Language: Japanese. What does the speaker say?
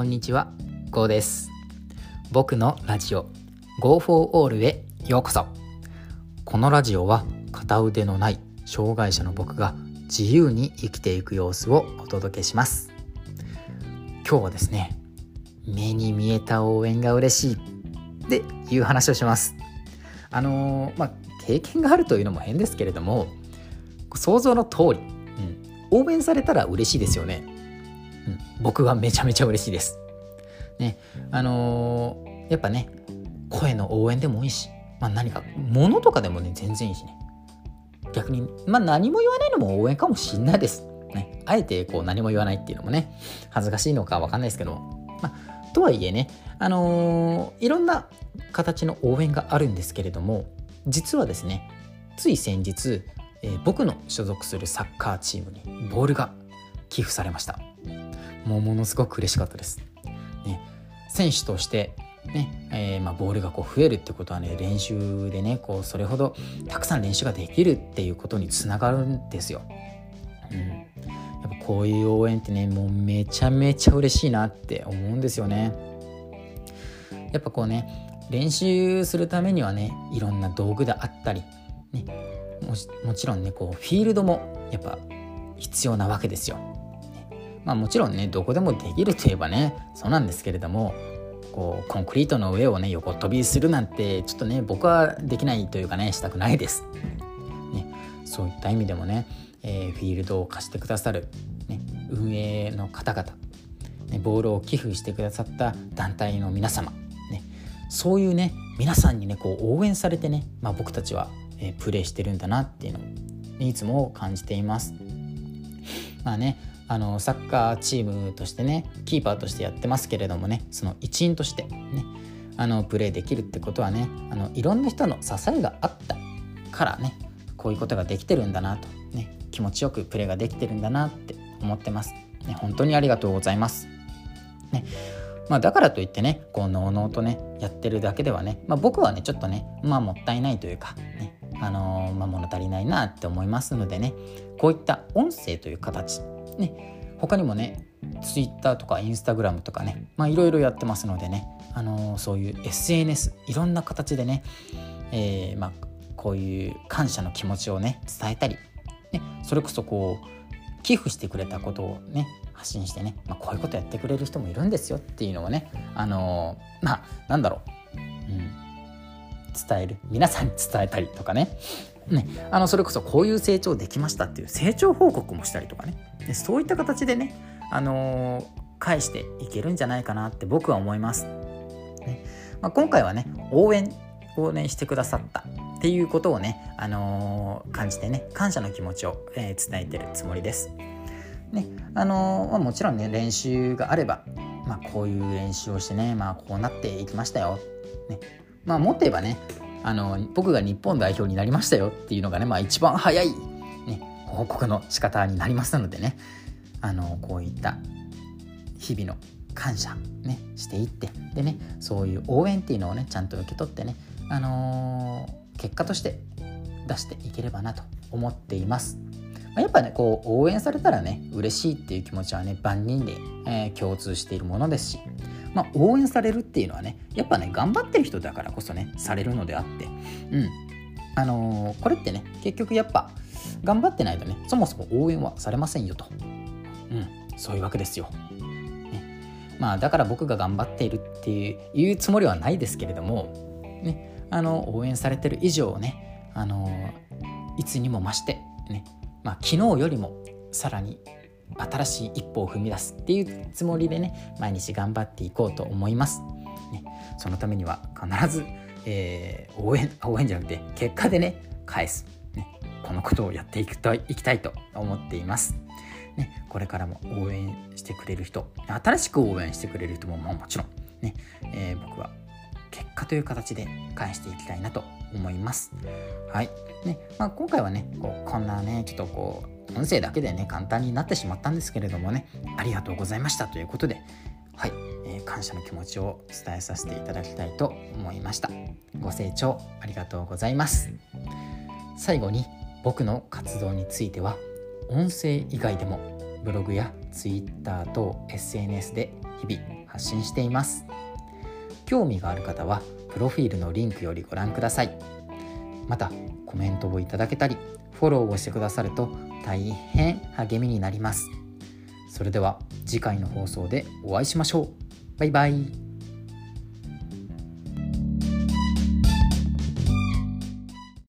こんにちは、ゴーです。僕のラジオ Go for All へようこそ。このラジオは片腕のない障害者の僕が自由に生きていく様子をお届けします。今日はですね、目に見えた応援が嬉しいっていう話をします。あのーまあ経験があるというのも変ですけれども、想像の通り、うん、応援されたら嬉しいですよね。僕はめちゃめちゃ嬉しいです。ね、あのーやっぱね、声の応援でもいいし、まあ、何か物とかでもね、全然いいしね。逆に、まあ、何も言わないのも応援かもしんないです。ね、あえてこう何も言わないっていうのもね、恥ずかしいのかわかんないですけど。まあ、とはいえね、あのーいろんな形の応援があるんですけれども、実はですね、つい先日、えー僕の所属するサッカーチームにボールが寄付されました。もうものすごく嬉しかったです。ね、選手として、ねえーまあ、ボールがこう増えるってことはね練習でねこうそれほどたくさん練習ができるっていうことにつながるんですよ。うん、やっぱこういう応援ってねもうめちゃめちゃ嬉しいなって思うんですよね。やっぱこうね練習するためにはねいろんな道具であったり、ね、ももちろんねこうフィールドもやっぱ必要なわけですよ。まあもちろんねどこでもできるといえばねそうなんですけれどもこうコンクリートの上をね横飛びするなんてちょっとね僕はできないというかねしたくないです。ね、そういった意味でもね、えーフィールドを貸してくださる、ね、運営の方々、ボールを寄付してくださった団体の皆様、ね、そういうね皆さんにねこう応援されてね、まあ、僕たちは、えープレーしてるんだなっていうのをいつも感じています。まあねあのサッカーチームとしてねキーパーとしてやってますけれどもねその一員としてねあのプレーできるってことはねあのいろんな人の支えがあったからねこういうことができてるんだなと、ね、気持ちよくプレーができてるんだなって思ってます。ね、本当にありがとうございます。ねまあ、だからといってねこうのうのうとねやってるだけではね、まあ、僕はねちょっとねまあもったいないというかねあのーまあ、物足りないなって思いますのでね。こういった音声という形。ね。他にもね Twitter とか Instagram とかね。いろいろやってますのでね、あのーそういう SNS いろんな形でね、えーまあ、こういう感謝の気持ちをね伝えたり、ね、それこそこう寄付してくれたことをね発信してね、まあ、こういうことやってくれる人もいるんですよっていうのをね。あのーまあなんだろう、伝える皆さんに伝えたりとかねねあのそれこそこういう成長できましたっていう成長報告もしたりとかねでそういった形でね、あのー返していけるんじゃないかなって僕は思います。ねまあ、今回はね応援をねしてくださったっていうことをね、あのー感じてね感謝の気持ちを、えー伝えてるつもりです。ねあのまあ、もちろんね練習があれば、まあ、こういう練習をしてね、まあ、こうなっていきましたよ。ねまあ、もっと言えばねあの僕が日本代表になりましたよっていうのがね、まあ、一番早い、ね、報告の仕方になりますのでねあのこういった日々の感謝、ね、していってでねそういう応援っていうのをねちゃんと受け取ってね、あのー結果として出していければなと思っています。やっぱねこう応援されたらね嬉しいっていう気持ちはね万人で、えー共通しているものですし、まあ、応援されるっていうのはねやっぱね頑張ってる人だからこそねされるのであって。うん。あのーこれってね結局やっぱ頑張ってないとねそもそも応援はされませんよと。うん。そういうわけですよ。ね、まあだから僕が頑張っているっていうつもりはないですけれども、ね、あの応援されてる以上ねあのいつにも増してね、まあ、昨日よりもさらに新しい一歩を踏み出すっていうつもりでね毎日頑張っていこうと思います。ね、そのためには必ず、えー応援応援じゃなくて結果でね返す、ね、このことをやっていくといきたいと思っています。ね、これからも応援してくれる人新しく応援してくれる人もまあもちろん、ねえー僕は結果という形で返していきたいなと思います。はいねまあ、今回はねこうこんなねちょっとこう音声だけでね簡単になってしまったんですけれどもねありがとうございました。ということではい、えー感謝の気持ちを伝えさせていただきたいと思いました。ご清聴ありがとうございます。最後に僕の活動については音声以外でもブログや Twitter 等 SNS で日々発信しています。興味がある方はプロフィールのリンクよりご覧ください。またコメントをいただけたりフォローをしてくださると大変励みになります。それでは次回の放送でお会いしましょう。バイバイ。